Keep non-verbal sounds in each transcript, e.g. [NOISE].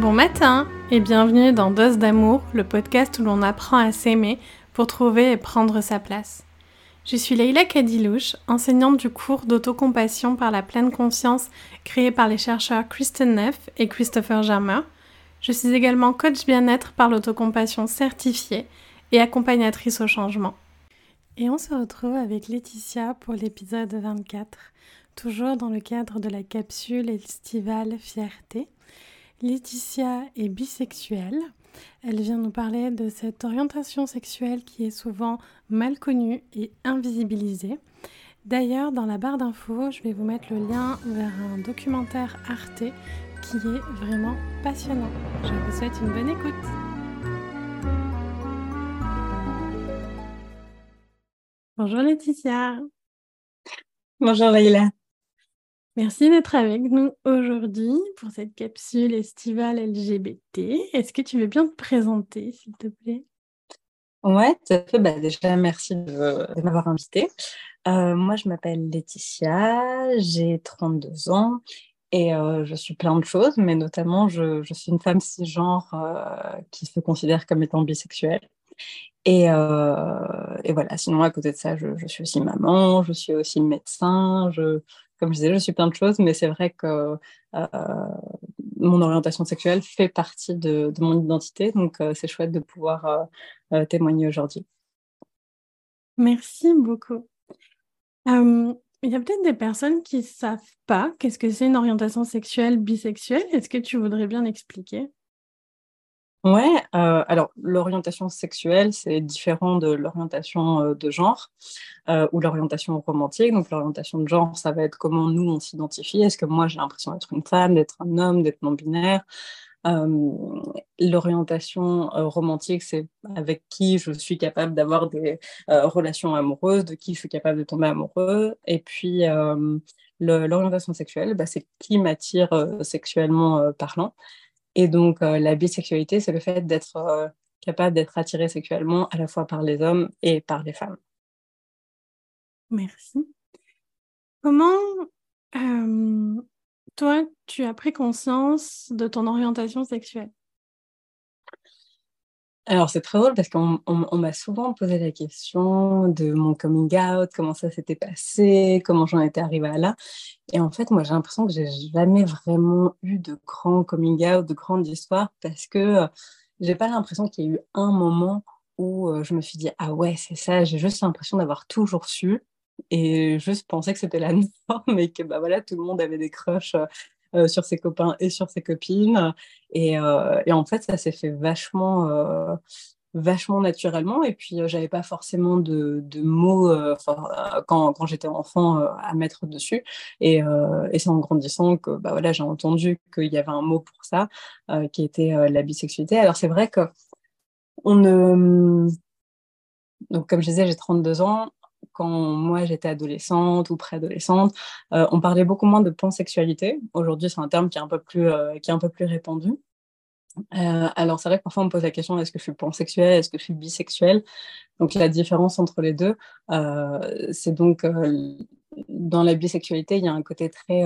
Bon matin et bienvenue dans Dose d'amour, le podcast où l'on apprend à s'aimer pour trouver et prendre sa place. Je suis Leila Kadilouche, enseignante du cours d'autocompassion par la pleine conscience créé par les chercheurs Kristen Neff et Christopher Germer. Je suis également coach bien-être par l'autocompassion certifiée et accompagnatrice au changement. Et on se retrouve avec Laetitia pour l'épisode 24, toujours dans le cadre de la capsule estivale Fierté. Laetitia est bisexuelle. Elle vient nous parler de cette orientation sexuelle qui est souvent mal connue et invisibilisée. D'ailleurs, dans la barre d'infos, je vais vous mettre le lien vers un documentaire Arte qui est vraiment passionnant. Je vous souhaite une bonne écoute. Bonjour Laetitia. Bonjour Leïla. Merci d'être avec nous aujourd'hui pour cette capsule estivale LGBT. Est-ce que tu veux bien te présenter, s'il te plaît? Ouais, tout à fait. Bah, déjà, merci de, m'avoir invitée. Euh, moi, je m'appelle Laetitia, j'ai 32 ans et euh, je suis plein de choses, mais notamment, je, suis une femme cisgenre euh, qui se considère comme étant bisexuelle. Et, voilà, sinon, à côté de ça, je, suis aussi maman, je suis aussi médecin, comme je disais, je suis plein de choses, mais c'est vrai que euh, mon orientation sexuelle fait partie de, mon identité, donc euh, c'est chouette de pouvoir euh, témoigner aujourd'hui. Merci beaucoup. il y a peut-être des personnes qui ne savent pas qu'est-ce que c'est une orientation sexuelle bisexuelle. Est-ce que tu voudrais bien expliquer Ouais, euh, alors l'orientation sexuelle, c'est différent de l'orientation euh, de genre euh, ou l'orientation romantique. Donc l'orientation de genre, ça va être comment nous on s'identifie. Est-ce que moi j'ai l'impression d'être une femme, d'être un homme, d'être non-binaire? L'orientation romantique, c'est avec qui je suis capable d'avoir des relations amoureuses, de qui je suis capable de tomber amoureux. Et puis l'orientation sexuelle, bah, c'est qui m'attire sexuellement parlant. Et donc, euh, la bisexualité, c'est le fait d'être euh, capable d'être attiré sexuellement à la fois par les hommes et par les femmes. Merci. Comment, euh, toi, tu as pris conscience de ton orientation sexuelle? Alors, c'est très drôle parce qu'on m'a souvent posé la question de mon coming out, comment ça s'était passé, comment j'en étais arrivée à là. Et en fait, moi, j'ai l'impression que j'ai jamais vraiment eu de grand coming out, de grande histoire parce que euh, j'ai pas l'impression qu'il y ait eu un moment où euh, je me suis dit, ah ouais, c'est ça, j'ai juste l'impression d'avoir toujours su et juste pensé que c'était la [LAUGHS] norme et que bah voilà, tout le monde avait des crushs euh, euh, sur ses copains et sur ses copines. Et, euh, et en fait, ça s'est fait vachement euh, vachement naturellement. Et puis j'avais pas forcément de, de mots quand, quand j'étais enfant à mettre dessus. Et, et c'est en grandissant que bah voilà j'ai entendu qu'il y avait un mot pour ça qui était la bisexualité. Alors c'est vrai que on ne donc comme je disais j'ai 32 ans quand moi j'étais adolescente ou préadolescente, euh, on parlait beaucoup moins de pansexualité. Aujourd'hui, c'est un terme qui est un peu plus, euh, qui est un peu plus répandu. Euh, alors, c'est vrai que parfois on me pose la question est-ce que je suis pansexuelle, est-ce que je suis bisexuelle? Donc, la différence entre les deux, c'est donc dans la bisexualité, il y a un côté très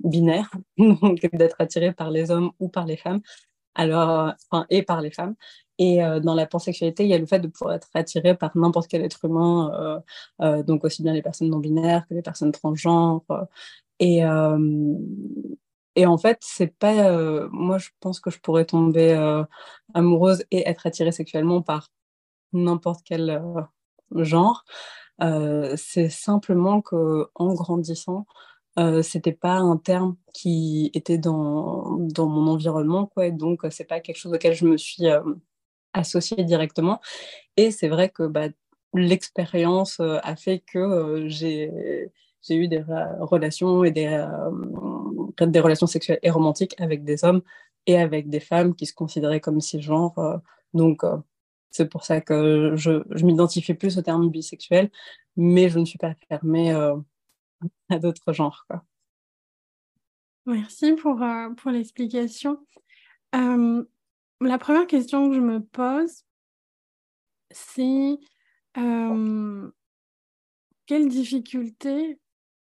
binaire, [LAUGHS] d'être attiré par les hommes ou par les femmes, alors, enfin, et par les femmes. Et euh, dans la pansexualité, il y a le fait de pouvoir être attiré par n'importe quel être humain, euh, euh, donc aussi bien les personnes non binaires que les personnes transgenres. et, et en fait, c'est pas. moi, je pense que je pourrais tomber amoureuse et être attirée sexuellement par n'importe quel genre. c'est simplement que en grandissant, euh, c'était pas un terme qui était dans, dans mon environnement, quoi. Et donc, c'est pas quelque chose auquel je me suis associée directement. Et c'est vrai que bah, l'expérience euh, a fait que euh, j'ai eu des relations et des, euh, des relations sexuelles et romantiques avec des hommes et avec des femmes qui se considéraient comme cisgenres. donc, c'est pour ça que je, je m'identifie plus au terme bisexuel, mais je ne suis pas fermée à d'autres genres. Quoi. Merci pour, pour l'explication. La première question que je me pose, c'est euh, quelle difficulté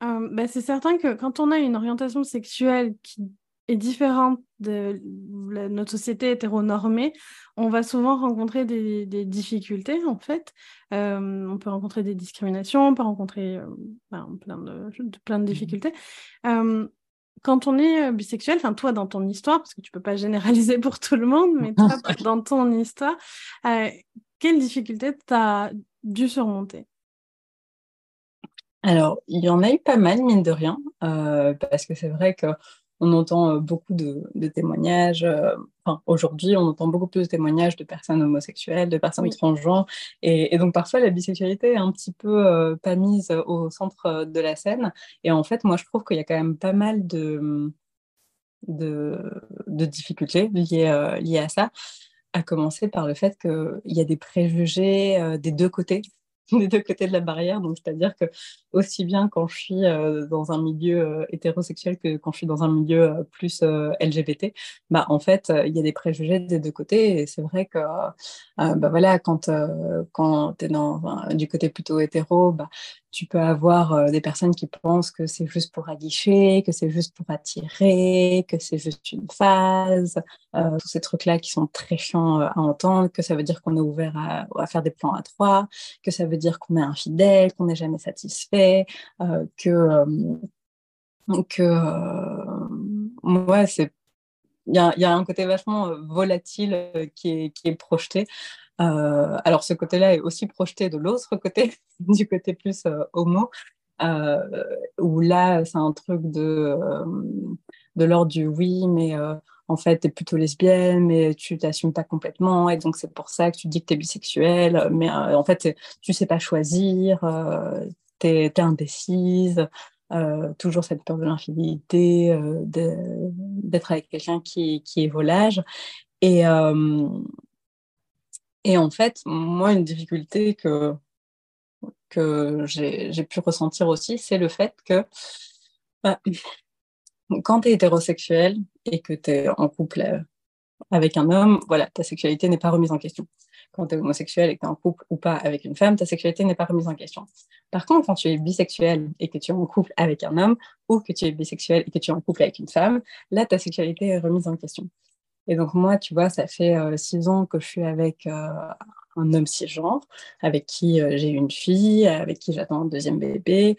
euh, bah, C'est certain que quand on a une orientation sexuelle qui est différente de notre société hétéronormée, on va souvent rencontrer des, difficultés, en fait. Euh, on peut rencontrer des discriminations, on peut rencontrer euh, ben, plein, de, plein de mmh difficultés. Quand on est bisexuel, enfin toi dans ton histoire, parce que tu peux pas généraliser pour tout le monde, mais toi [LAUGHS] dans ton histoire, quelles difficultés tu as dû surmonter? Alors, il y en a eu pas mal, mine de rien, parce que c'est vrai que on entend euh, beaucoup de, témoignages. Euh, enfin, aujourd'hui, on entend beaucoup plus de témoignages de personnes homosexuelles, de personnes transgenres. Et, donc, parfois, la bisexualité est un petit peu euh, pas mise au centre de la scène. Et en fait, moi, je trouve qu'il y a quand même pas mal de, de, difficultés liées, liées à ça à commencer par le fait qu'il y a des préjugés des deux côtés [LAUGHS] des deux côtés de la barrière. Donc, c'est-à-dire que aussi bien quand je suis euh, dans un milieu euh, hétérosexuel que quand je suis dans un milieu euh, plus LGBT, bah, en fait, il y a des préjugés des deux côtés. Et c'est vrai que, bah, voilà, quand, quand tu es dans, du côté plutôt hétéro, bah, tu peux avoir des personnes qui pensent que c'est juste pour aguicher, que c'est juste pour attirer, que c'est juste une phase, tous ces trucs-là qui sont très chiants à entendre, que ça veut dire qu'on est ouvert à, faire des plans à trois, que ça veut dire qu'on est infidèle, qu'on n'est jamais satisfait, que que moi c'est il y a, y a, un côté vachement volatile qui est, qui est projeté euh, alors ce côté-là est aussi projeté de l'autre côté, [LAUGHS] du côté plus euh, homo, euh, où là c'est un truc de, de l'ordre du oui, mais en fait tu es plutôt lesbienne, mais tu t'assumes pas complètement, et donc c'est pour ça que tu dis que tu es bisexuelle, mais en fait tu sais pas choisir, tu es, indécise. toujours cette peur de l'infidélité, d'être avec quelqu'un qui, qui, est volage. Et, et en fait, moi, une difficulté que, que j'ai pu ressentir aussi, c'est le fait que bah, quand tu es hétérosexuel et que tu es en couple avec un homme, voilà, ta sexualité n'est pas remise en question. Quand tu es homosexuel et que tu es en couple ou pas avec une femme, ta sexualité n'est pas remise en question. Par contre, quand tu es bisexuel et que tu es en couple avec un homme, ou que tu es bisexuel et que tu es en couple avec une femme, là, ta sexualité est remise en question. Et donc moi, tu vois, ça fait euh, six ans que je suis avec euh, un homme cisgenre, avec qui euh, j'ai une fille, avec qui j'attends un deuxième bébé.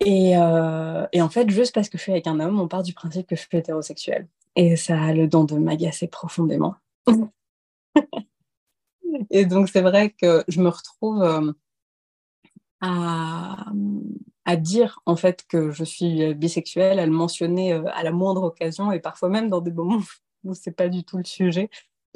Et, en fait, juste parce que je suis avec un homme, on part du principe que je suis hétérosexuelle. Et ça a le don de m'agacer profondément. [LAUGHS] et donc c'est vrai que je me retrouve à, à, dire en fait que je suis bisexuelle, à le mentionner à la moindre occasion et parfois même dans des moments où c'est pas du tout le sujet.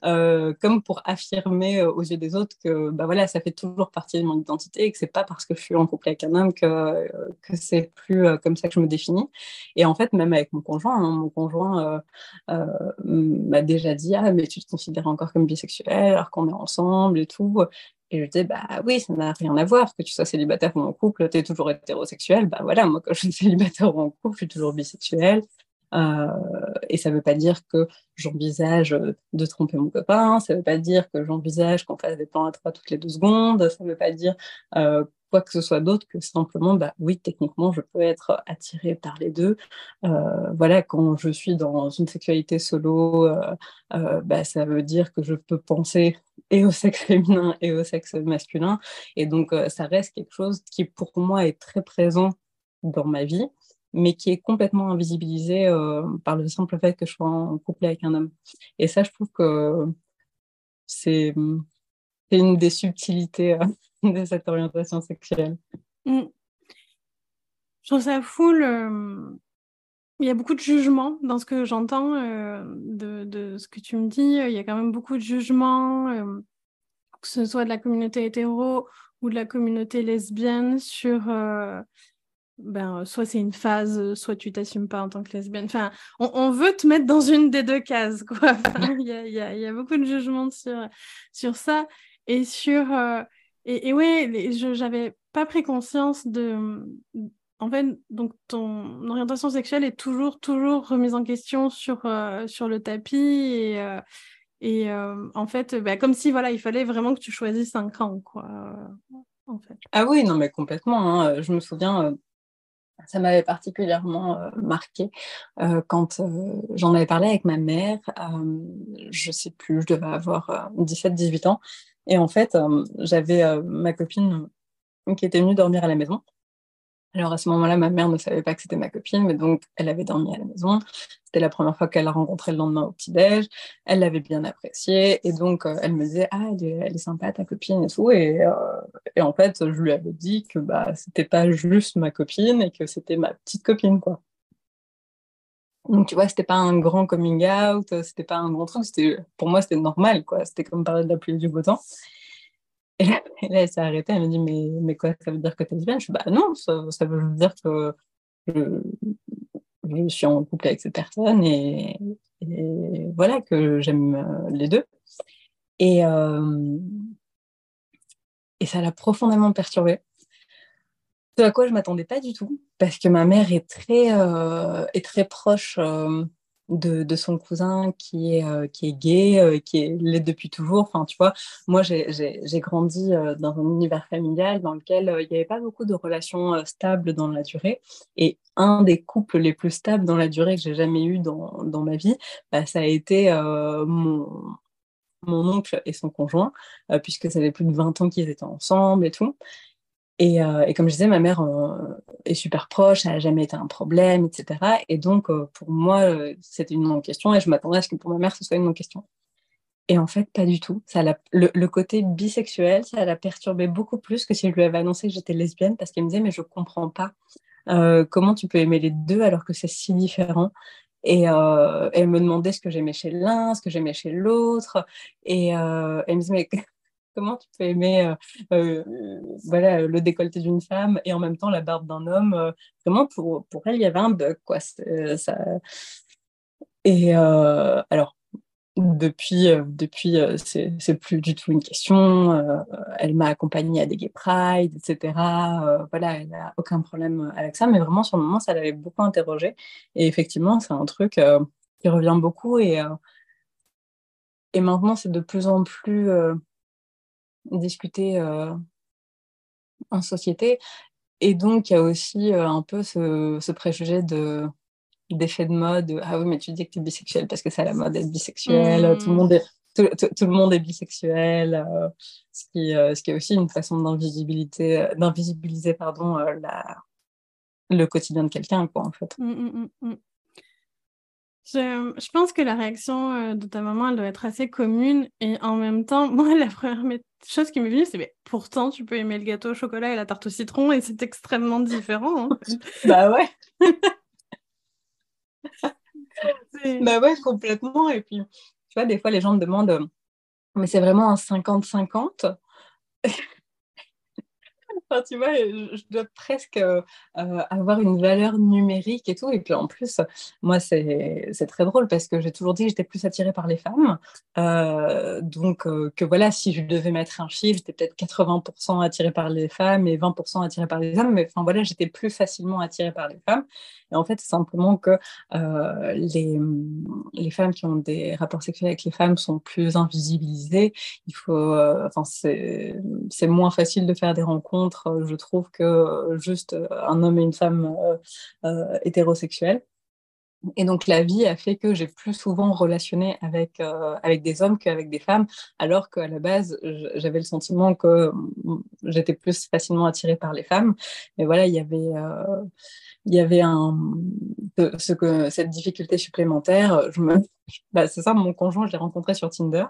Euh, comme pour affirmer euh, aux yeux des autres que bah voilà, ça fait toujours partie de mon identité et que c'est pas parce que je suis en couple avec un homme que, euh, que c'est plus comme ça que je me définis. Et en fait, même avec mon conjoint, hein, mon conjoint m'a déjà dit Ah, mais tu te considères encore comme bisexuel alors qu'on est ensemble et tout. Et je dis, bah oui, ça n'a rien à voir, que tu sois célibataire ou en couple, tu es toujours hétérosexuel. Bah voilà, moi, quand je suis célibataire ou en couple, je suis toujours bisexuel. Euh, et ça ne veut pas dire que j'envisage de tromper mon copain, ça ne veut pas dire que j'envisage qu'on fasse des plans à trois toutes les deux secondes, ça ne veut pas dire euh, quoi que ce soit d'autre que simplement, bah oui, techniquement, je peux être attirée par les deux. Euh, voilà, quand je suis dans une sexualité solo, bah, ça veut dire que je peux penser et au sexe [LAUGHS] féminin et au sexe masculin. Et donc, ça reste quelque chose qui, pour moi, est très présent dans ma vie mais qui est complètement invisibilisé euh, par le simple fait que je sois en couple avec un homme. Et ça, je trouve que c'est une des subtilités euh, [LAUGHS] de cette orientation sexuelle. Mm. Je trouve ça fou. Il y a beaucoup de jugements dans ce que j'entends euh, de, de, ce que tu me dis. Il y a quand même beaucoup de jugements, que ce soit de la communauté hétéro ou de la communauté lesbienne, sur ben, soit c'est une phase, soit tu t'assumes pas en tant que lesbienne. Enfin, on, veut te mettre dans une des deux cases, quoi. [LAUGHS] Il y, a, beaucoup de jugements sur, sur ça. Et sur. Euh, et, et ouais, j'avais pas pris conscience de. En fait, donc ton orientation sexuelle est toujours, toujours remise en question sur, euh, sur le tapis. Et, euh, et en fait, bah, comme si voilà, il fallait vraiment que tu choisisses un camp, quoi. Ah oui, non, mais complètement. Hein. Je me souviens ça m'avait particulièrement marqué quand j'en avais parlé avec ma mère. je sais plus, je devais avoir 17-18 ans. Et en fait, j'avais ma copine qui était venue dormir à la maison. Alors à ce moment-là, ma mère ne savait pas que c'était ma copine, mais donc elle avait dormi à la maison. C'était la première fois qu'elle l'a rencontré le lendemain au petit-déj. Elle l'avait bien apprécié. Et donc euh, elle me disait Ah, elle est, sympa ta copine et tout. Et, euh, et, en fait, je lui avais dit que bah, c'était pas juste ma copine et que c'était ma petite copine, quoi. Donc tu vois, c'était pas un grand coming out, c'était pas un grand truc. Pour moi, c'était normal, quoi. C'était comme parler de la pluie du beau temps. Et là, [LAUGHS] elle s'est arrêtée, elle me dit mais, mais quoi, ça veut dire que tu es lesbienne Je dis bah non, ça, veut dire que je, suis en couple avec cette personne et, voilà, que j'aime euh, les deux. Et, euh, et ça l'a profondément perturbée. Ce à quoi je m'attendais pas du tout, parce que ma mère est très, euh, est très proche de, son cousin qui est, euh, qui est gay, euh, qui est laid depuis toujours. Enfin, tu vois, moi, j'ai grandi euh, dans un univers familial dans lequel il n'y avait pas beaucoup de relations stables dans la durée. Et un des couples les plus stables dans la durée que j'ai jamais eu dans, dans, ma vie, bah, ça a été mon, mon oncle et son conjoint, puisque ça fait plus de 20 ans qu'ils étaient ensemble et tout. Euh, et, comme je disais, ma mère euh, est super proche, elle n'a jamais été un problème, etc. Et donc, euh, pour moi, c'était une non-question et je m'attendais à ce que pour ma mère, ce soit une non-question. Et en fait, pas du tout. Ça le, le, côté bisexuel, ça l'a perturbé beaucoup plus que si je lui avais annoncé que j'étais lesbienne parce qu'elle me disait, mais je ne comprends pas comment tu peux aimer les deux alors que c'est si différent. Et elle me demandait ce que j'aimais chez l'un, ce que j'aimais chez l'autre. Et elle me disait, mais comment tu peux aimer euh, euh, voilà, le décolleté d'une femme et en même temps la barbe d'un homme euh, Vraiment, pour, elle, il y avait un bug. Quoi. Ça... Et alors, depuis, depuis c'est plus du tout une question. elle m'a accompagnée à des gay pride, etc. voilà, elle n'a aucun problème avec ça. Mais vraiment, sur le moment, ça l'avait beaucoup interrogée. Et effectivement, c'est un truc qui revient beaucoup. Et maintenant, c'est de plus en plus discuter euh, en société. Et donc, il y a aussi euh, un peu ce, préjugé de d'effet de mode. Ah oui, mais tu dis que tu es bisexuel parce que c'est à la mode d'être bisexuel. Tout, le monde est, tout, le monde est bisexuel. Euh, ce, qui, ce qui est aussi une façon d'invisibiliser pardon, la, le quotidien de quelqu'un, quoi, en fait. Mmh, mmh, je, pense que la réaction de ta maman, elle doit être assez commune. Et en même temps, [LAUGHS] moi, la première chose qui m'est venue, c'est mais pourtant, tu peux aimer le gâteau au chocolat et la tarte au citron, et c'est extrêmement différent. Hein. [LAUGHS] bah ouais. [LAUGHS] bah ouais, complètement. Et puis, tu vois, des fois, les gens me demandent, mais c'est vraiment un 50-50 tu vois, je dois presque euh, avoir une valeur numérique et tout. Et puis en plus, moi, c'est très drôle parce que j'ai toujours dit que j'étais plus attirée par les femmes. Euh, donc, euh, que voilà, si je devais mettre un chiffre, j'étais peut-être 80% attirée par les femmes et 20% attirée par les hommes. Mais enfin, voilà, j'étais plus facilement attirée par les femmes. Et en fait, c'est simplement que les, les femmes qui ont des rapports sexuels avec les femmes sont plus invisibilisées. Il faut, enfin, c'est moins facile de faire des rencontres euh, je trouve, que euh, juste euh, un homme et une femme hétérosexuels. Et donc la vie a fait que j'ai plus souvent relationné avec, avec des hommes qu'avec des femmes, alors qu'à la base, j'avais le sentiment que mm, j'étais plus facilement attirée par les femmes. Mais voilà, il y avait, il y avait un, cette difficulté supplémentaire. Bah, c'est ça, mon conjoint, je l'ai rencontré sur Tinder.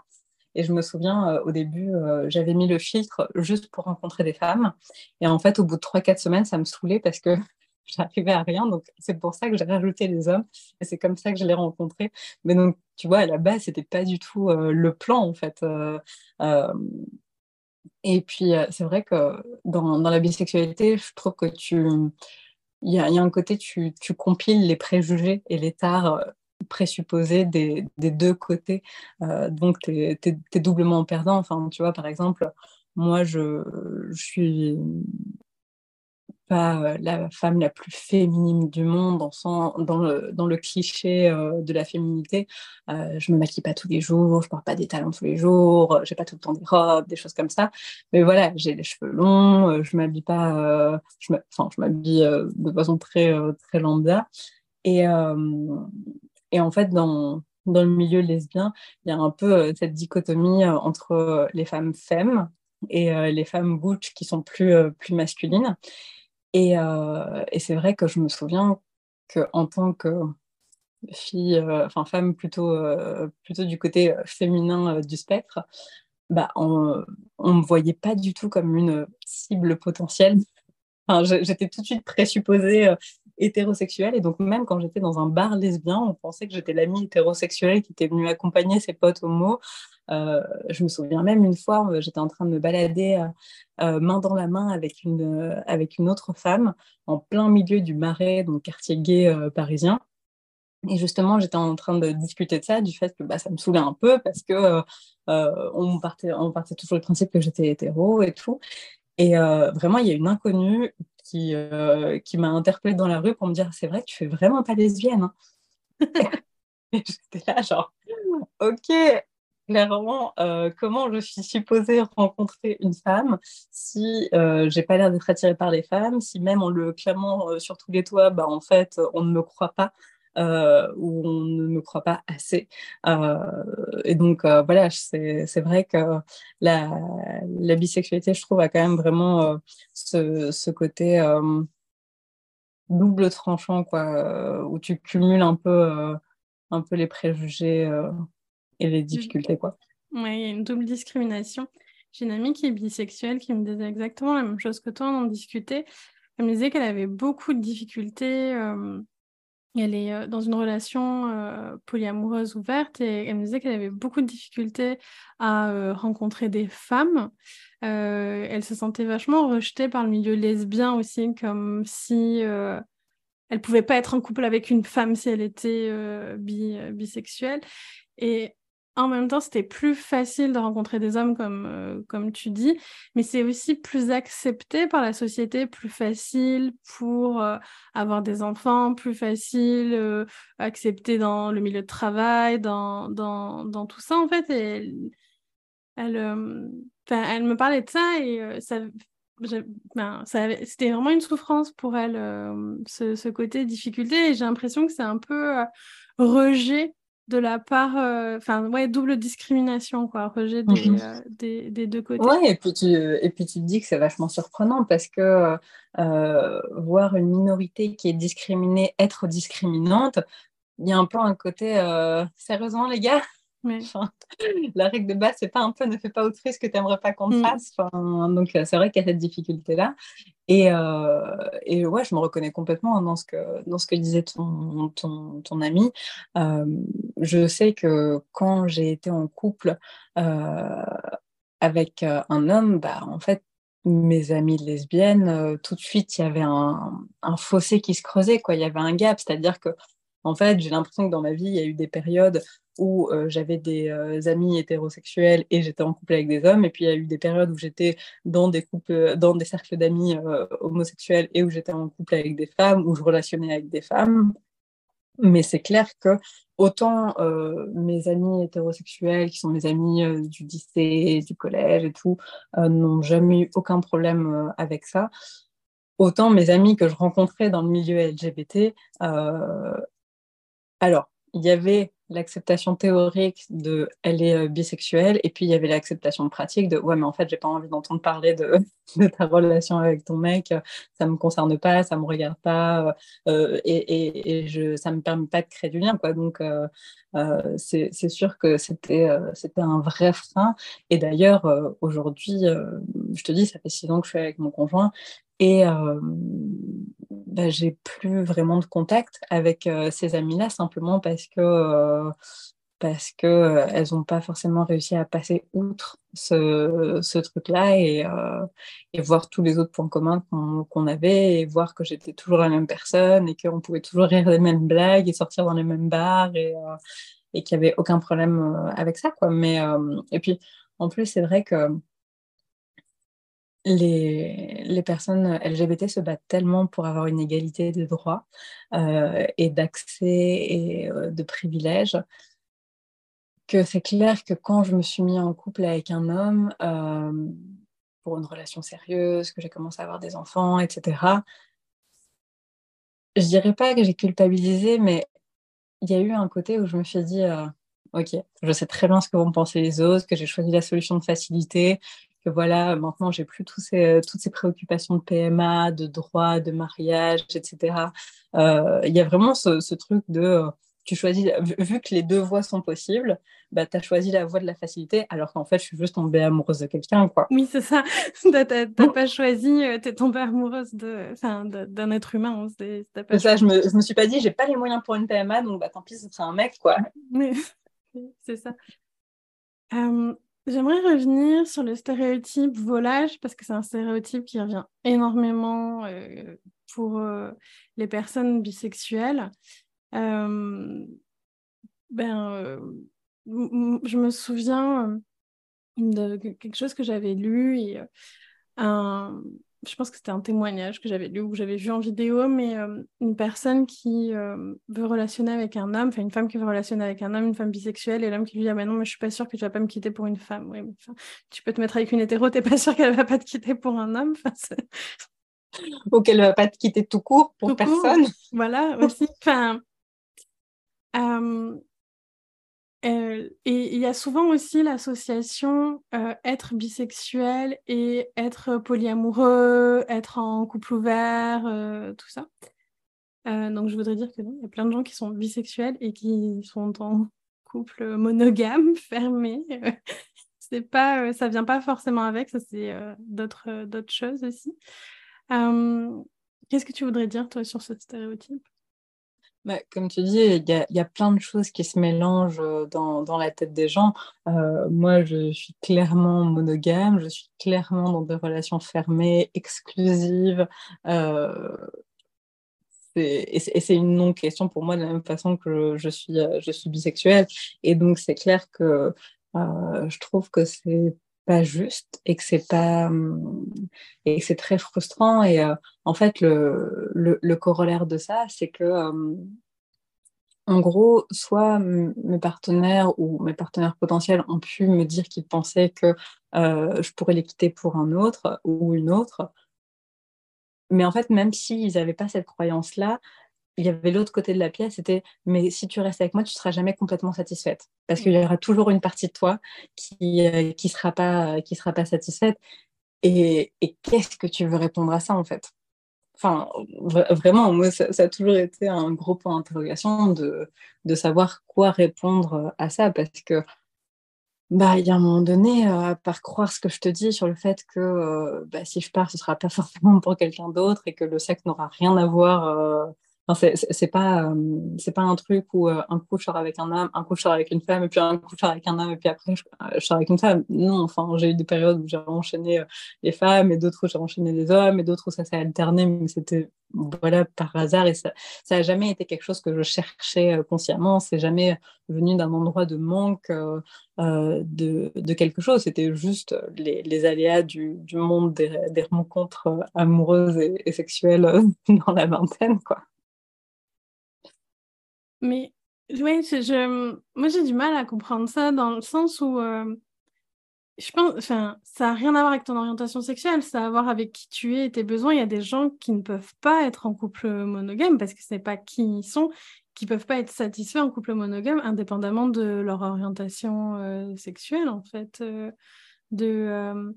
Et je me souviens, euh, au début, euh, j'avais mis le filtre juste pour rencontrer des femmes. Et en fait, au bout de 3-4 semaines, ça me saoulait parce que [LAUGHS] j'arrivais à rien. Donc, c'est pour ça que j'ai rajouté les hommes. Et c'est comme ça que je les rencontrés. Mais donc, tu vois, à la base, c'était pas du tout euh, le plan, en fait. et puis, c'est vrai que dans, dans, la bisexualité, je trouve que tu. Il y, a, un côté, tu, tu compiles les préjugés et les tares présupposé des, des deux côtés. Euh, donc, tu es, doublement perdant. Enfin, tu vois, par exemple, moi, je suis pas euh, la femme la plus féminine du monde dans, le, dans le cliché euh, de la féminité. Euh, je me maquille pas tous les jours, je porte pas des talons tous les jours, j'ai pas tout le temps des robes, des choses comme ça. Mais voilà, j'ai les cheveux longs, je m'habille pas, enfin, je m'habille de façon très, très lambda. Et, et en fait, dans, dans le milieu lesbien, il y a un peu cette dichotomie entre les femmes femmes et les femmes butch qui sont plus, plus masculines. Euh, et, c'est vrai que je me souviens qu'en tant que fille, euh, enfin femme plutôt, euh, plutôt du côté féminin du spectre, bah, on ne me voyait pas du tout comme une cible potentielle. J'étais tout de suite présupposée hétérosexuelle. Et donc, même quand j'étais dans un bar lesbien, on pensait que j'étais l'amie hétérosexuelle qui était venue accompagner ses potes homo. Euh, je me souviens même une fois, euh, j'étais en train de me balader euh, main dans la main avec une, autre femme en plein milieu du Marais, donc quartier gay parisien. Et justement, j'étais en train de discuter de ça, du fait que bah, ça me saoulait un peu parce que on, partait, toujours le principe que j'étais hétéro et tout. Et vraiment, il y a une inconnue qui, qui m'a interpellée dans la rue pour me dire C'est vrai que tu fais vraiment pas lesbienne. Hein. [LAUGHS] et j'étais là, genre, ok, clairement euh, comment je suis supposée rencontrer une femme si euh, j'ai pas l'air d'être attirée par les femmes, si même en le clamant euh, sur tous les toits, bah, en fait, on ne me croit pas. Euh, ou on ne me croit pas assez. et donc, voilà, c'est vrai que la, bisexualité, je trouve, a quand même vraiment ce, ce, côté double tranchant, quoi, où tu cumules un peu, un peu les préjugés et les difficultés, quoi. Oui, il y a une double discrimination. J'ai une amie qui est bisexuelle qui me disait exactement la même chose que toi, on en discutait. Elle me disait qu'elle avait beaucoup de difficultés. Euh, elle est euh, dans une relation euh, polyamoureuse ouverte et elle me disait qu'elle avait beaucoup de difficultés à rencontrer des femmes. elle se sentait vachement rejetée par le milieu lesbien aussi, comme si elle pouvait pas être en couple avec une femme si elle était bisexuelle. Et en même temps, c'était plus facile de rencontrer des hommes, comme, euh, comme tu dis, mais c'est aussi plus accepté par la société, plus facile pour euh, avoir des enfants, plus facile euh, accepté dans le milieu de travail, dans, dans, dans tout ça, en fait. Et elle, elle, me parlait de ça et ça, ben, c'était vraiment une souffrance pour elle, ce, côté difficulté. Et j'ai l'impression que c'est un peu rejet de la part, euh, enfin, ouais, double discrimination, quoi, rejet des, mhm. euh, des, des, deux côtés. Ouais, et puis tu, et puis tu te dis que c'est vachement surprenant parce que euh, voir une minorité qui est discriminée être discriminante, il y a un peu un côté, sérieusement, les gars, [LAUGHS] la règle de base, c'est pas un peu ne fais pas autre ce que tu n'aimerais pas qu'on te mm. fasse. donc, c'est vrai qu'il y a cette difficulté-là. Et, euh, et, ouais, je me reconnais complètement dans ce que, dans ce que disait ton, ton, ton ami. Euh, je sais que quand j'ai été en couple euh, avec un homme, bah, en fait, mes amies lesbiennes, tout de suite, il y avait un, un, fossé qui se creusait, quoi. Il y avait un gap, c'est-à-dire que en fait, j'ai l'impression que dans ma vie, il y a eu des périodes où euh, j'avais des euh, amis hétérosexuels et j'étais en couple avec des hommes, et puis il y a eu des périodes où j'étais dans des couples, dans des cercles d'amis euh, homosexuels et où j'étais en couple avec des femmes, où je relationnais avec des femmes. Mais c'est clair que autant mes amis hétérosexuels, qui sont mes amis du lycée, du collège et tout, n'ont jamais eu aucun problème avec ça, autant mes amis que je rencontrais dans le milieu LGBT, alors, il y avait l'acceptation théorique de elle est euh, bisexuelle et puis il y avait l'acceptation pratique de ouais mais en fait j'ai pas envie d'entendre parler de, [LAUGHS] de, ta relation avec ton mec ça me concerne pas ça me regarde pas euh, et, et, et, je ça me permet pas de créer du lien quoi. Donc euh, euh c'est sûr que c'était c'était un vrai frein. Et d'ailleurs aujourd'hui je te dis ça fait six ans que je suis avec mon conjoint et bah, j'ai plus vraiment de contact avec ces amis-là simplement parce que parce que elles n'ont pas forcément réussi à passer outre ce, truc-là et, et, voir tous les autres points communs qu'on avait et voir que j'étais toujours la même personne et qu'on pouvait toujours rire les mêmes blagues et sortir dans les mêmes bars et, et qu'il n'y avait aucun problème avec ça quoi. Mais et puis en plus c'est vrai que les, personnes LGBT se battent tellement pour avoir une égalité de droits euh, et d'accès et euh, de privilèges que c'est clair que quand je me suis mis en couple avec un homme euh, pour une relation sérieuse, que j'ai commencé à avoir des enfants, etc., je dirais pas que j'ai culpabilisé, mais il y a eu un côté où je me suis dit, ok, je sais très bien ce que vont penser les autres, que j'ai choisi la solution de facilité, que voilà, maintenant j'ai plus tous ces, toutes ces préoccupations de PMA, de droit, de mariage, etc. Euh, il y a vraiment ce, truc de, euh, tu choisis, vu que les deux voies sont possibles, bah, tu as choisi la voie de la facilité, alors qu'en fait, je suis juste tombée amoureuse de quelqu'un. quoi. Oui, c'est ça. [LAUGHS] tu n'as pas choisi, euh, tu es tombée amoureuse d'un être humain. C'est ça, je me, je me suis pas dit, j'ai pas les moyens pour une PMA, donc bah, tant pis, ce sera un mec. quoi. [LAUGHS] c'est ça. J'aimerais revenir sur le stéréotype volage parce que c'est un stéréotype qui revient énormément euh, pour euh, les personnes bisexuelles. Euh, ben, je me souviens de quelque chose que j'avais lu et un, je pense que c'était un témoignage que j'avais lu ou que j'avais vu en vidéo, mais euh, une personne qui euh, veut relationner avec un homme, enfin une femme qui veut relationner avec un homme, une femme bisexuelle, et l'homme qui lui dit Ah ben non, mais je suis pas sûre que tu vas pas me quitter pour une femme. Oui, tu peux te mettre avec une hétéro, t'es pas sûre qu'elle va pas te quitter pour un homme. ou qu'elle va pas te quitter tout court pour personne. Voilà, aussi. Enfin. Euh, euh, et il y a souvent aussi l'association euh, être bisexuel et être polyamoureux, être en couple ouvert, euh, tout ça. donc je voudrais dire que non, il y a plein de gens qui sont bisexuels et qui sont en [LAUGHS] couple monogame, [LAUGHS] fermé. [LAUGHS] c'est pas, ça vient pas forcément avec, ça c'est d'autres d'autres choses aussi. Qu'est-ce que tu voudrais dire toi sur ce stéréotype? Bah, comme tu dis, il y, a, plein de choses qui se mélangent euh, dans, la tête des gens. Euh, moi, je suis clairement monogame, je suis clairement dans des relations fermées, exclusives. Euh, et c'est une non-question pour moi de la même façon que je, suis, je suis bisexuelle. Et donc, c'est clair que je trouve que c'est pas juste et que c'est pas et c'est très frustrant. Et euh, en fait le, le, corollaire de ça c'est que en gros soit mes partenaires ou mes partenaires potentiels ont pu me dire qu'ils pensaient que euh, je pourrais les quitter pour un autre ou une autre. Mais en fait même s'ils n'avaient pas cette croyance là il y avait l'autre côté de la pièce, c'était mais si tu restes avec moi, tu ne seras jamais complètement satisfaite. Parce qu'il y aura toujours une partie de toi qui ne euh, sera, pas, qui sera pas satisfaite. Et, et qu'est-ce que tu veux répondre à ça en fait? Enfin, vraiment, moi, ça, a toujours été un gros point d'interrogation de, de savoir quoi répondre à ça. Parce que bah, il y a un moment donné, euh, à part croire ce que je te dis sur le fait que euh, bah, si je pars, ce sera pas [LAUGHS] forcément pour quelqu'un d'autre et que le sexe n'aura rien à voir c'est pas euh, c'est pas un truc où euh, un coup je sors avec un homme, un coup je sors avec une femme, et puis un coup je sors avec un homme, et puis après je, euh, sors avec une femme. Non, enfin j'ai eu des périodes où j'ai enchaîné les femmes, et d'autres où j'ai enchaîné les hommes, et d'autres où ça s'est alterné, mais c'était voilà par hasard et ça ça jamais été quelque chose que je cherchais consciemment. C'est jamais venu d'un endroit de manque de, de, quelque chose. C'était juste les, aléas du, monde des, des rencontres amoureuses et, et sexuelles [LAUGHS] dans la vingtaine, quoi. Mais je, moi j'ai du mal à comprendre ça dans le sens où euh, je pense, enfin, ça n'a rien à voir avec ton orientation sexuelle, ça a à voir avec qui tu es et tes besoins. Il y a des gens qui ne peuvent pas être en couple monogame parce que ce n'est pas qui ils sont, qui peuvent pas être satisfaits en couple monogame indépendamment de leur orientation euh, sexuelle en fait. Euh, de,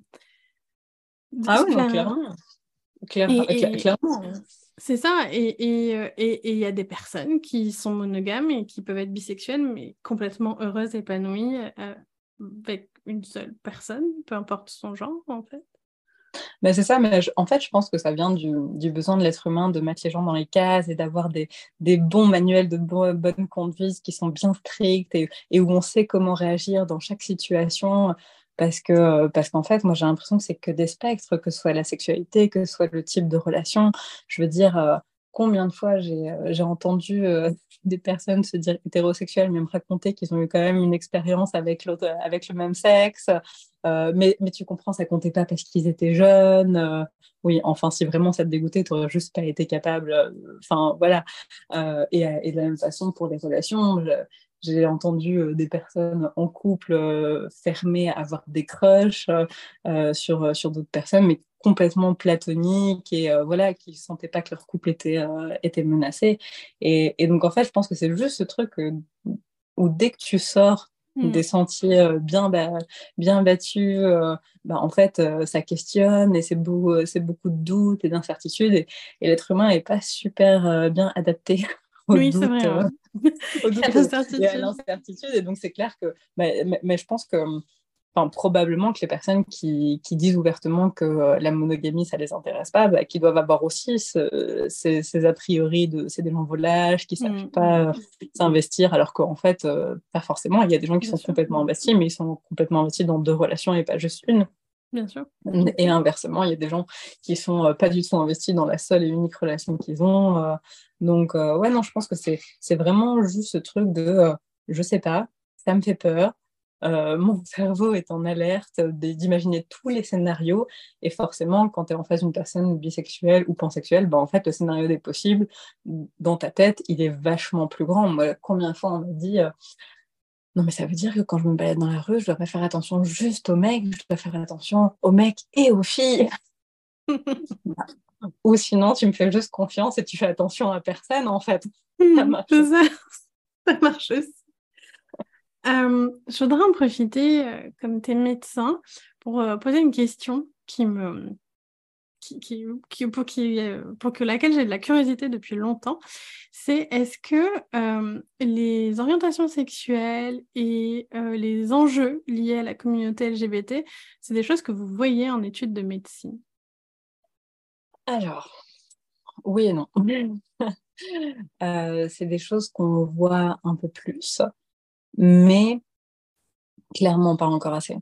ah oui, clairement. Clairement. C'est ça, et il euh, et, y a des personnes qui sont monogames et qui peuvent être bisexuelles, mais complètement heureuses, épanouies euh, avec une seule personne, peu importe son genre en fait. Ben c'est ça, mais en fait, je pense que ça vient du, du besoin de l'être humain de mettre les gens dans les cases et d'avoir des, des, bons manuels de bonne conduite qui sont bien stricts et, et, où on sait comment réagir dans chaque situation parce que parce qu'en fait moi j'ai l'impression que c'est que des spectres que ce soit la sexualité que ce soit le type de relation je veux dire euh, combien de fois j'ai entendu [LAUGHS] des personnes se dire hétérosexuelles, mais me raconter qu'ils ont eu quand même une expérience avec, avec le même sexe. mais, mais, tu comprends, ça comptait pas parce qu'ils étaient jeunes. oui, enfin, si vraiment ça te dégoûtait, tu n'aurais juste pas été capable. Enfin, voilà. Et, de la même façon, pour les relations, j'ai entendu des personnes en couple fermées à avoir des crushs sur, sur d'autres personnes, mais complètement platoniques et voilà, qui ne sentaient pas que leur couple était, était menacé. Et, et, donc, en fait, je pense que c'est juste ce truc où dès que tu sors mmh. des sentiers bien, bien battus, bah, en fait, ça questionne et c'est beaucoup, beaucoup de doutes et d'incertitudes. Et, et l'être humain n'est pas super bien adapté [LAUGHS] oui, c'est vrai. Hein. [LAUGHS] au [LAUGHS] doute et à l'incertitude. Et donc, c'est clair que. Mais, mais, je pense que. Enfin, probablement que les personnes qui, qui, disent ouvertement que euh, la monogamie, ça les intéresse pas, bah, qui doivent avoir aussi ces, a priori de c'est des volages, qui savent mmh. pas s'investir, alors qu'en fait, euh, pas forcément. Il y a des gens qui sont complètement investis, mais ils sont complètement investis dans deux relations et pas juste une. Bien sûr. Et inversement, il y a des gens qui sont euh, pas du tout investis dans la seule et unique relation qu'ils ont. Donc, euh, ouais, non, je pense que c'est, vraiment juste ce truc de euh, je sais pas, ça me fait peur. Euh, mon [LAUGHS] cerveau est en alerte d'imaginer tous les scénarios. Et forcément, quand tu es en face d'une personne bisexuelle ou pansexuelle, bah, en fait, le scénario des possibles, dans ta tête, il est vachement plus grand. Combien de fois on m'a dit non, mais ça veut dire que quand je me balade dans la rue, je dois pas faire attention juste aux mecs, je dois faire attention aux mecs et aux filles. [LAUGHS] Ou sinon, tu me fais juste confiance et tu fais attention à personne, en fait. ça marche. Ça, [LAUGHS] ça marche aussi. Euh, je voudrais en profiter, euh, comme tu es médecin, pour euh, poser une question qui me, qui, qui, pour, qui, pour que laquelle j'ai de la curiosité depuis longtemps. C'est est-ce que les orientations sexuelles et les enjeux liés à la communauté LGBT, c'est des choses que vous voyez en études de médecine? Alors, oui et non. [LAUGHS] Euh, c'est des choses qu'on voit un peu plus, mais clairement pas encore assez.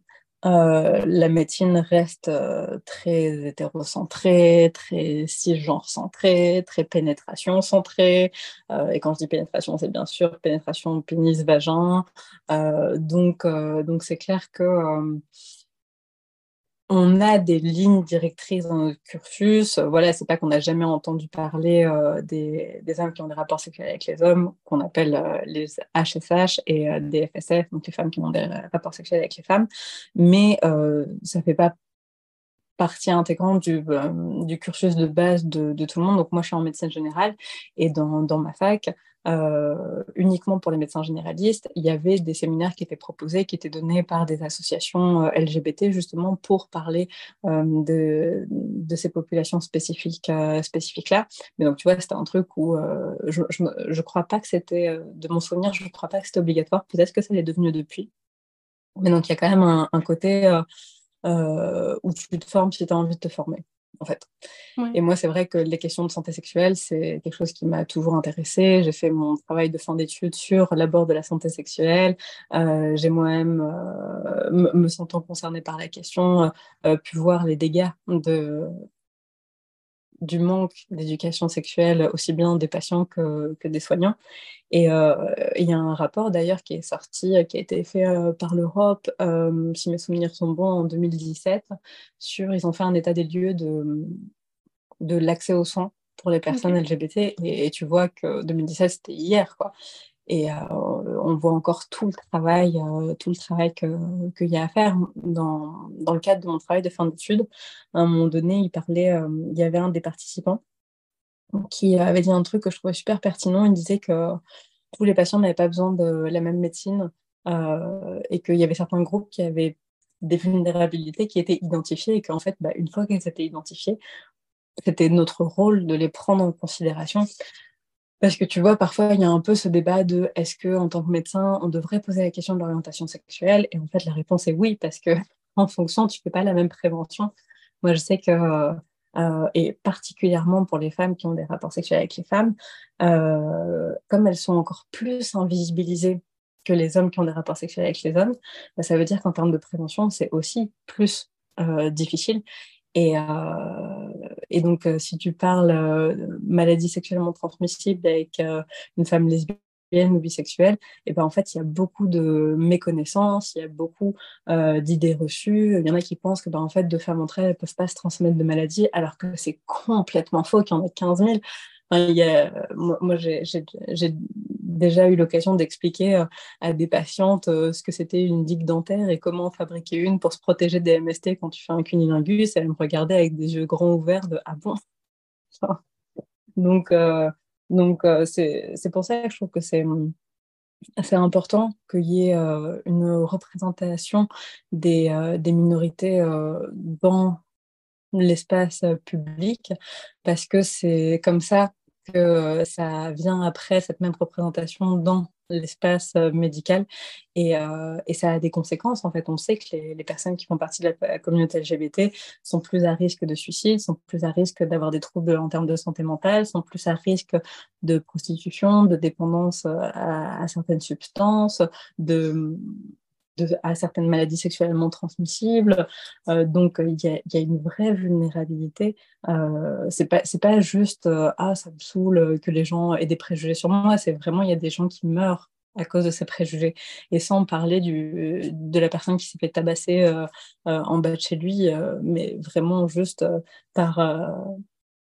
Euh, la médecine reste euh, très hétérocentrée, très cisgenre centrée, très pénétration centrée. et quand je dis pénétration, c'est bien sûr pénétration pénis-vagin. donc, donc c'est clair que on a des lignes directrices dans notre cursus. Voilà, c'est pas qu'on n'a jamais entendu parler euh, des, hommes qui ont des rapports sexuels avec les hommes, qu'on appelle euh, les HSH et euh, des FSF, donc les femmes qui ont des rapports sexuels avec les femmes, mais ça fait pas partie intégrante du, cursus de base de, de, tout le monde. Donc moi, je suis en médecine générale et dans, dans ma fac, euh, uniquement pour les médecins généralistes, il y avait des séminaires qui étaient proposés, qui étaient donnés par des associations euh, LGBT justement pour parler euh, de, ces populations spécifiques, là. Mais donc tu vois, c'était un truc où je, je, crois pas que c'était, de mon souvenir, je ne crois pas que c'était obligatoire. Peut-être que ça l'est devenu depuis. Mais donc il y a quand même un, un côté où tu te formes si tu as envie de te former en fait. Et moi, c'est vrai que les questions de santé sexuelle, c'est quelque chose qui m'a toujours intéressée. J'ai fait mon travail de fin d'études sur l'abord de la santé sexuelle. Euh, j'ai moi-même, euh, me sentant concernée par la question, euh, pu voir les dégâts de, du manque d'éducation sexuelle, aussi bien des patients que, que des soignants. Et euh, il y a un rapport d'ailleurs qui est sorti, qui a été fait euh, par l'Europe, euh, si mes souvenirs sont bons, en 2017, sur, ils ont fait un état des lieux de, de l'accès aux soins pour les personnes LGBT. Et, et, tu vois que 2017, c'était hier, quoi. Et euh, on voit encore tout le travail, euh, tout le travail qu'il y a à faire dans, dans, le cadre de mon travail de fin d'études. À un moment donné, il parlait, euh, il y avait un des participants qui avait dit un truc que je trouvais super pertinent. Il disait que tous les patients n'avaient pas besoin de la même médecine et qu'il y avait certains groupes qui avaient des vulnérabilités qui étaient identifiées et qu'en fait, bah, une fois qu'elles étaient identifiées, c'était notre rôle de les prendre en considération parce que tu vois, parfois, il y a un peu ce débat de est-ce que en tant que médecin, on devrait poser la question de l'orientation sexuelle? Et en fait, la réponse est oui, parce que [LAUGHS] en fonction, tu ne fais pas la même prévention. Moi, je sais que, euh, et particulièrement pour les femmes qui ont des rapports sexuels avec les femmes, euh, comme elles sont encore plus invisibilisées que les hommes qui ont des rapports sexuels avec les hommes, bah, ça veut dire qu'en termes de prévention, c'est aussi plus euh, difficile. Et, et donc, si tu parles maladie sexuellement transmissible avec une femme lesbienne, ou bisexuelle, et ben en fait, il y a beaucoup de méconnaissances, il y a beaucoup d'idées reçues. Il y en a qui pensent que ben, en fait, deux femmes entre elles ne peuvent pas se transmettre de maladies, alors que c'est complètement faux, qu'il y en a 15 000. il y a, moi, j'ai déjà eu l'occasion d'expliquer à des patientes ce que c'était une digue dentaire et comment fabriquer une pour se protéger des MST quand tu fais un cunilingus. Elle me regardait avec des yeux grands ouverts de Ah bon? Donc, donc, euh, c'est pour ça que je trouve que c'est assez important qu'il y ait euh, une représentation des, euh, des minorités dans l'espace public, parce que c'est comme ça que ça vient après cette même représentation dans l'espace euh, médical et, euh, et, ça a des conséquences. En fait, on sait que les, personnes qui font partie de la, communauté LGBT sont plus à risque de suicide, sont plus à risque d'avoir des troubles en termes de santé mentale, sont plus à risque de prostitution, de dépendance euh, à, certaines substances, de, à certaines maladies sexuellement transmissibles. donc, il y, y, a une vraie vulnérabilité. Euh, c'est pas, pas juste ah, ça me saoule que les gens aient des préjugés sur moi. C'est vraiment, il y a des gens qui meurent à cause de ces préjugés. Et sans parler du, de la personne qui s'est fait tabasser en bas de chez lui, mais vraiment juste par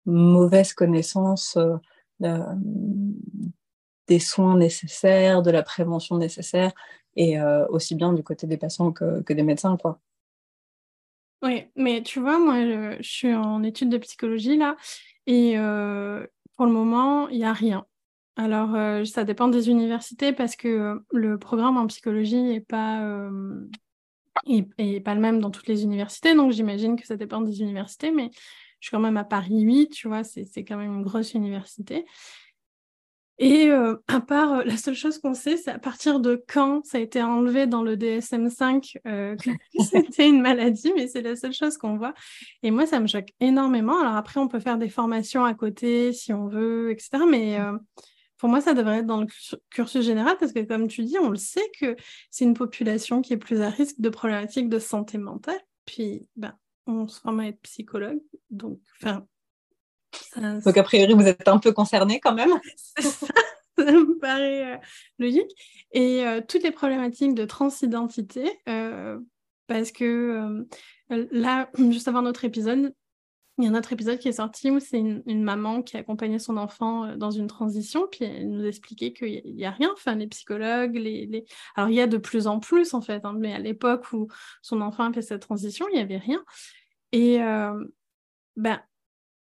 mauvaise connaissance des soins nécessaires, de la prévention nécessaire et euh, aussi bien du côté des patients que, des médecins. Quoi. Oui, mais tu vois, moi, je, suis en études de psychologie là, et euh, pour le moment, il n'y a rien. Alors, euh, ça dépend des universités parce que le programme en psychologie n'est pas, pas le même dans toutes les universités, donc j'imagine que ça dépend des universités, mais je suis quand même à Paris 8, tu vois, c'est quand même une grosse université. Et euh, à part, euh, la seule chose qu'on sait, c'est à partir de quand ça a été enlevé dans le DSM5 euh, que [LAUGHS] c'était une maladie, mais c'est la seule chose qu'on voit. Et moi, ça me choque énormément. Alors après, on peut faire des formations à côté si on veut, etc. Mais pour moi, ça devrait être dans le cursus général parce que, comme tu dis, on le sait que c'est une population qui est plus à risque de problématiques de santé mentale. Puis, ben, on se forme à être psychologue. Donc, enfin, donc, a priori, vous êtes un peu concerné quand même. [LAUGHS] ça, me paraît euh, logique. Et euh, toutes les problématiques de transidentité, euh, parce que là, juste avant notre épisode, il y a un autre épisode qui est sorti où c'est une, maman qui accompagnait son enfant dans une transition, puis elle nous expliquait qu'il n'y a, rien, enfin les psychologues, les, les, Alors il y a de plus en plus en fait, hein, mais à l'époque où son enfant a fait cette transition, il n'y avait rien. Et ben,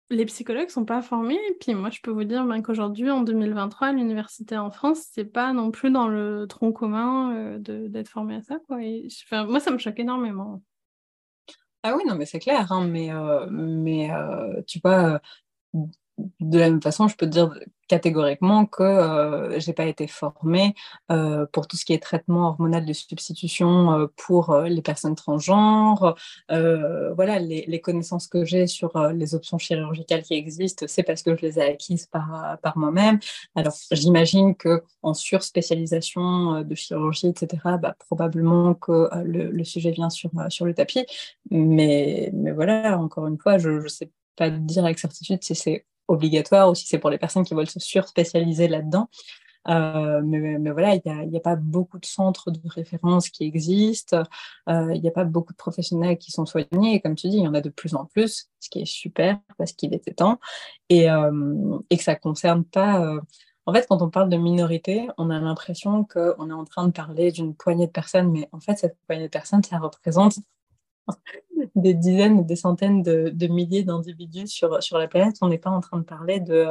les psychologues sont pas formés. Et puis moi, je peux vous dire ben, qu'aujourd'hui, en 2023, l'université en France, c'est pas non plus dans le tronc commun euh, d'être formé à ça. Moi, ça me choque énormément. Ah oui, non, mais c'est clair. Hein, mais euh, mais euh, tu vois, de la même façon, je peux dire catégoriquement que euh, j'ai pas été formée euh, pour tout ce qui est traitement hormonal de substitution euh, pour euh, les personnes transgenres. voilà, les, connaissances que j'ai sur les options chirurgicales qui existent, c'est parce que je les ai acquises par, par moi-même. Alors, j'imagine que en surspécialisation de chirurgie, etc., bah, probablement que le, le, sujet vient sur, sur le tapis. Mais, mais voilà, encore une fois, je ne sais pas dire avec certitude si c'est obligatoire ou si c'est pour les personnes qui veulent se surspécialiser là-dedans. Euh, mais, mais, voilà, il n'y a, a, pas beaucoup de centres de référence qui existent, euh, il n'y a pas beaucoup de professionnels qui sont soignés, et comme tu dis, il y en a de plus en plus, ce qui est super parce qu'il était temps, et, euh, et que ça ne concerne pas... En fait, quand on parle de minorité, on a l'impression qu'on est en train de parler d'une poignée de personnes, mais en fait, cette poignée de personnes, ça représente [LAUGHS] des dizaines, des centaines de, milliers d'individus sur, la planète. On n'est pas en train de parler de,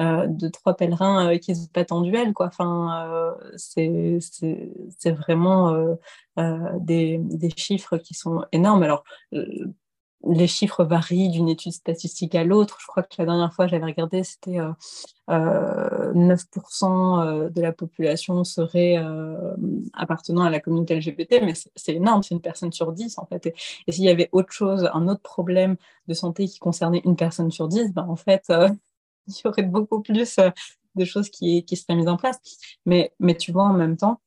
euh, trois pèlerins euh, qui se battent en duel. Quoi. Euh, c'est, vraiment des, chiffres qui sont énormes. Les chiffres varient d'une étude statistique à l'autre. Je crois que la dernière fois, j'avais regardé, c'était euh, 9% euh, euh, de la population serait euh, appartenant à la communauté LGBT, mais c'est énorme, c'est une personne sur 10 en fait. Et, s'il y avait autre chose, un autre problème de santé qui concernait une personne sur 10, ben, en fait, [LAUGHS] il y aurait beaucoup plus de choses qui, qui seraient mises en place. Mais, mais tu vois, en même temps,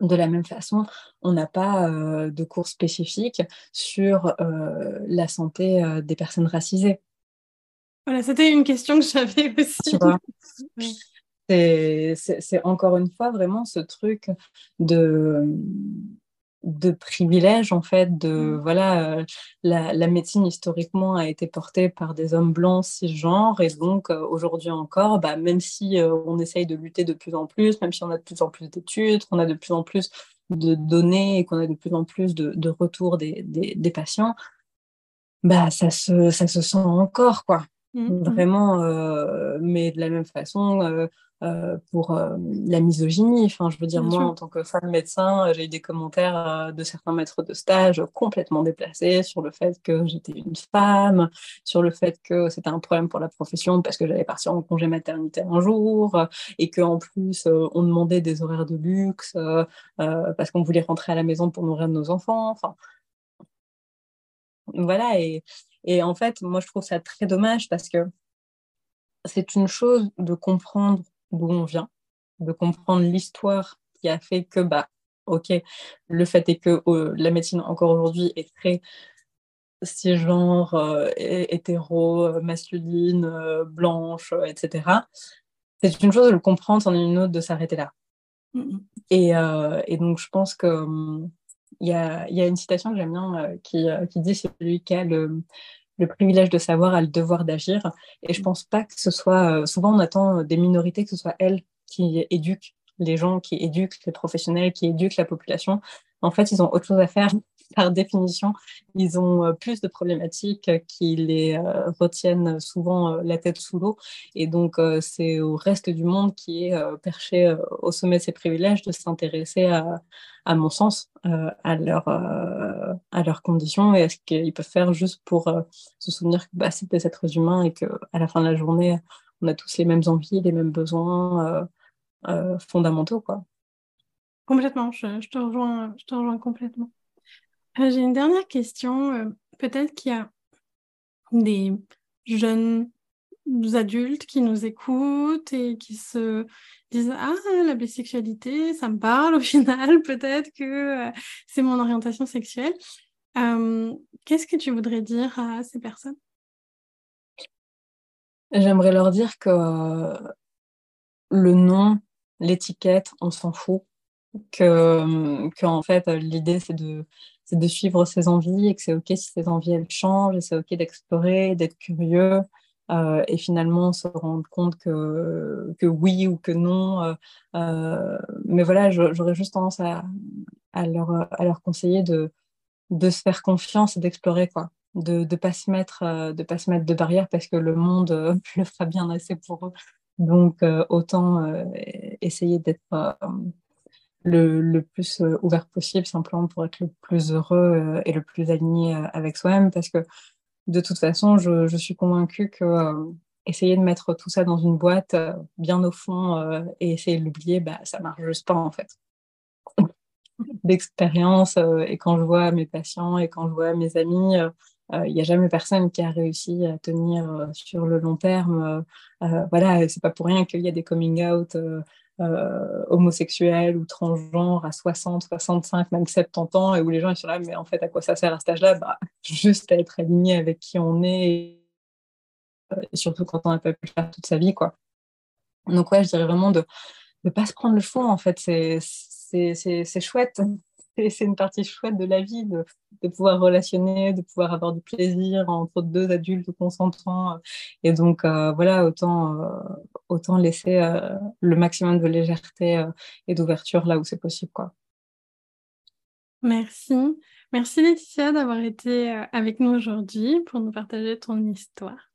de la même façon, on n'a pas euh, de cours spécifiques sur euh, la santé euh, des personnes racisées. Voilà, c'était une question que j'avais [LAUGHS] aussi. C'est encore une fois vraiment ce truc de de privilèges en fait de mmh. voilà euh, la, médecine historiquement a été portée par des hommes blancs cisgenres et donc euh, aujourd'hui encore bah, même si euh, on essaye de lutter de plus en plus même si on a de plus en plus d'études qu'on a de plus en plus de données et qu'on a de plus en plus de, de retours des, des, patients bah ça se ça se sent encore quoi mmh, mmh. vraiment mais de la même façon euh, pour la misogynie. Enfin, je veux dire, moi, en tant que femme médecin, j'ai eu des commentaires de certains maîtres de stage complètement déplacés sur le fait que j'étais une femme, sur le fait que c'était un problème pour la profession parce que j'allais partir en congé maternité un jour et qu'en plus, on demandait des horaires de luxe parce qu'on voulait rentrer à la maison pour nourrir nos enfants. Enfin, voilà. Et, et en fait, moi, je trouve ça très dommage parce que c'est une chose de comprendre d'où on vient, de comprendre l'histoire qui a fait que, bah, ok, le fait est que euh, la médecine encore aujourd'hui est très cisgenre, euh, hétéro, euh, masculine, euh, blanche, etc. C'est une chose de le comprendre, c'en est une autre de s'arrêter là. Mm-hmm. et, et, donc, je pense que hum, y, a, y, a, une citation que j'aime bien qui, qui dit celui qui a le, le privilège de savoir a le devoir d'agir. Et je pense pas que ce soit. Euh, souvent, on attend des minorités que ce soit elles qui éduquent les gens, qui éduquent les professionnels, qui éduquent la population. En fait, ils ont autre chose à faire par définition, ils ont euh, plus de problématiques qui les euh, retiennent souvent euh, la tête sous l'eau. Et donc, c'est au reste du monde qui est perché au sommet de ses privilèges de s'intéresser à, à mon sens, à, leur, à leurs conditions et à ce qu'ils peuvent faire juste pour se souvenir que bah, c'est des êtres humains et qu'à la fin de la journée, on a tous les mêmes envies, les mêmes besoins fondamentaux. Quoi. Complètement, je, te rejoins, je te rejoins complètement. Euh, j'ai une dernière question. Euh, peut-être qu'il y a des jeunes adultes qui nous écoutent et qui se disent Ah, la bisexualité, ça me parle au [LAUGHS] final, peut-être que euh, c'est mon orientation sexuelle. Qu'est-ce que tu voudrais dire à ces personnes? J'aimerais leur dire que le nom, l'étiquette, on s'en fout. Que, que fait, l'idée, c'est de c'est de suivre ses envies et que c'est OK si ses envies elles changent et c'est OK d'explorer, d'être curieux euh, et finalement se rendre compte que, que oui ou que non. Euh, euh, mais voilà, j'aurais juste tendance à, à, leur, à leur conseiller de, de se faire confiance et d'explorer quoi. De ne pas, se mettre, de pas se mettre de barrières parce que le monde [LAUGHS] le fera bien assez pour eux. Donc, autant essayer d'être le, plus euh, ouvert possible, simplement pour être le plus heureux euh, et le plus aligné euh, avec soi-même, parce que de toute façon, je, suis convaincue que essayer de mettre tout ça dans une boîte bien au fond et essayer de l'oublier, bah, ça marche juste pas en fait. [LAUGHS] D'expérience, et quand je vois mes patients et quand je vois mes amis, il n'y a jamais personne qui a réussi à tenir sur le long terme. voilà, c'est pas pour rien qu'il y a des coming out euh, homosexuels ou transgenres à 60, 65, même 70 ans, et où les gens ils sont là, mais en fait, à quoi ça sert à cet âge-là? Bah, [LAUGHS] Juste à être aligné avec qui on est, et, euh, surtout quand on n'a pas pu faire toute sa vie. Quoi. Donc, ouais, je dirais vraiment de ne pas se prendre le fond, en fait, c'est chouette c'est une partie chouette de la vie de, de, pouvoir relationner, de pouvoir avoir du plaisir entre deux adultes consentants. Et donc, euh, voilà, autant, euh, autant laisser euh, le maximum de légèreté et d'ouverture là où c'est possible. Quoi. Merci. Merci Laetitia d'avoir été avec nous aujourd'hui pour nous partager ton histoire.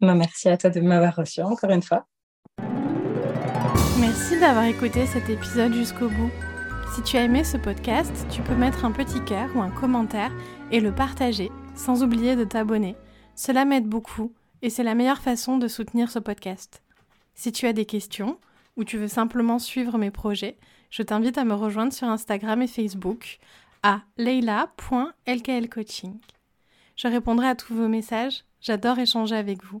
Bah, merci à toi de m'avoir reçu encore une fois. Merci d'avoir écouté cet épisode jusqu'au bout. Si tu as aimé ce podcast, tu peux mettre un petit cœur ou un commentaire et le partager, sans oublier de t'abonner. Cela m'aide beaucoup et c'est la meilleure façon de soutenir ce podcast. Si tu as des questions ou tu veux simplement suivre mes projets, je t'invite à me rejoindre sur Instagram et Facebook à leila.lklcoaching. Je répondrai à tous vos messages, j'adore échanger avec vous.